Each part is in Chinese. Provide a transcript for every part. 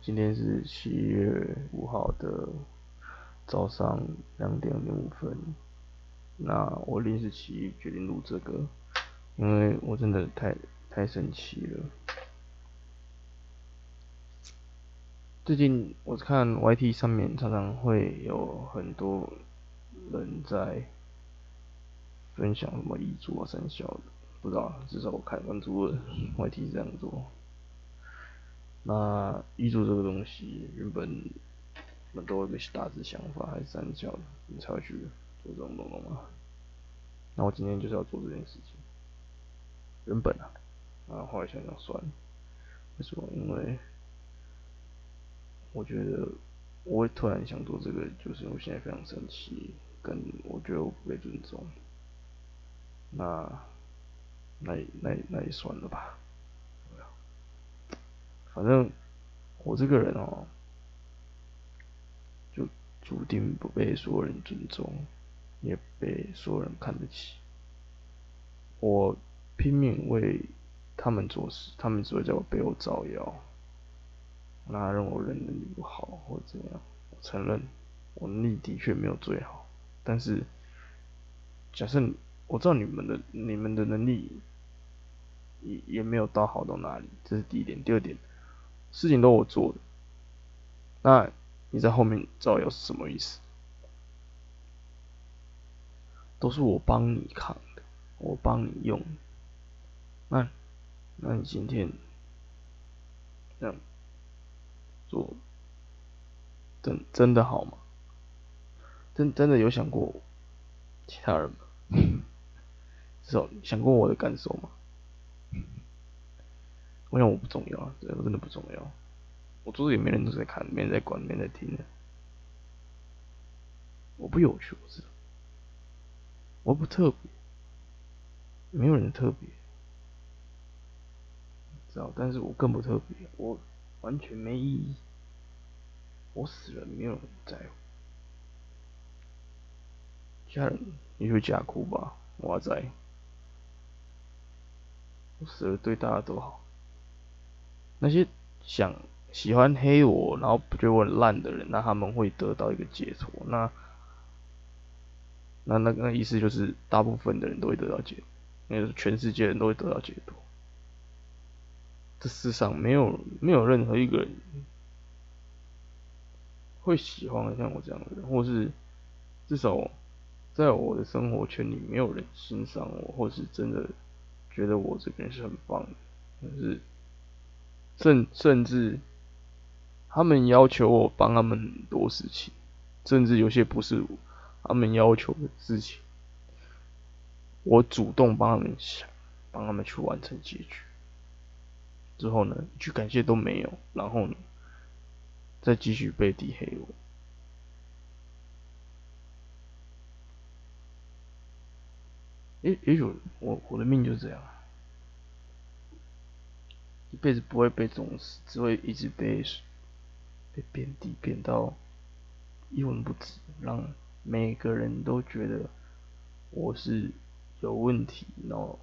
今天是七月五号的早上两点零五分。那我临时起意决定录这个，因为我真的太太生气了。最近我看 YT 上面常常会有很多人在分享什么遗嘱啊、生肖的，不知道，至少我看关注了 YT 是这样做。那遗嘱这个东西，原本我们都有一个大致想法，还是三角的，你才会去做这种东东嘛。那我今天就是要做这件事情。原本啊，啊后来想想算了，为什么？因为我觉得我会突然想做这个，就是因为现在非常生气，跟我觉得我不被尊重。那那那那也算了吧。反正我这个人哦，就注定不被所有人尊重，也被所有人看得起。我拼命为他们做事，他们只会在我背后造谣，那认为我人能力不好或怎样。我承认我能力的确没有最好，但是假设我知道你们的你们的能力也也没有到好到哪里，这是第一点。第二点。事情都我做的，那你在后面造谣是什么意思？都是我帮你扛的，我帮你用，那那你今天这样做，真真的好吗？真真的有想过其他人吗？至少想过我的感受吗？我想我不重要啊，我真的不重要。我做的也没人都在看，没人在管，没人在听的。我不有趣，我知。我不特别，没有人特别，知道？但是我更不特别，我完全没意义。我死了，没有人在乎。家人你就假哭吧？我在。我死了，对大家都好。那些想喜欢黑我，然后不觉得我很烂的人，那他们会得到一个解脱。那那那个意思就是，大部分的人都会得到解，那是全世界人都会得到解脱。这世上没有没有任何一个人会喜欢像我这样的人，或是至少在我的生活圈里，没有人欣赏我，或是真的觉得我这个人是很棒的，但是。甚甚至，他们要求我帮他们很多事情，甚至有些不是他们要求的事情，我主动帮他们想，帮他们去完成结局。之后呢，一句感谢都没有，然后呢，再继续被底黑我。也也许我我的命就是这样。一辈子不会被重视，只会一直被被贬低，贬到一文不值，让每个人都觉得我是有问题，脑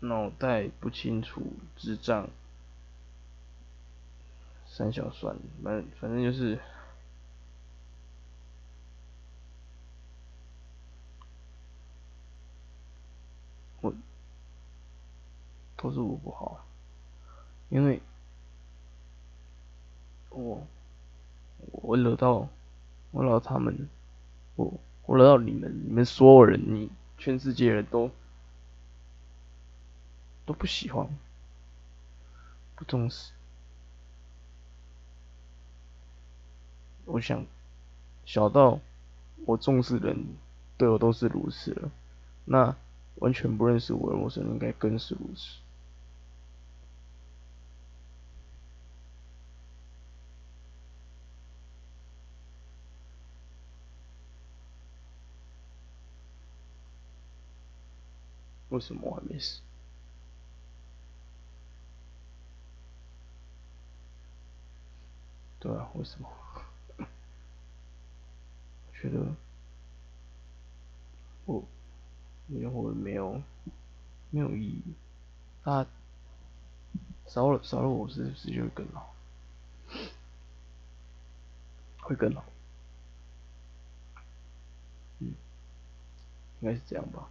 脑袋不清楚，智障，三小算，反反正就是我都是我不好。因为，我我惹到我惹到他们，我我惹到你们，你们所有人，你全世界人都都不喜欢，不重视。我想，小到我重视的人，对我都是如此了，那完全不认识我的陌生人，应该更是如此。为什么我还没死？对啊，为什么？我觉得我没活没有没有意义。他少了少了我，是不是就会更好？会更好。嗯，应该是这样吧。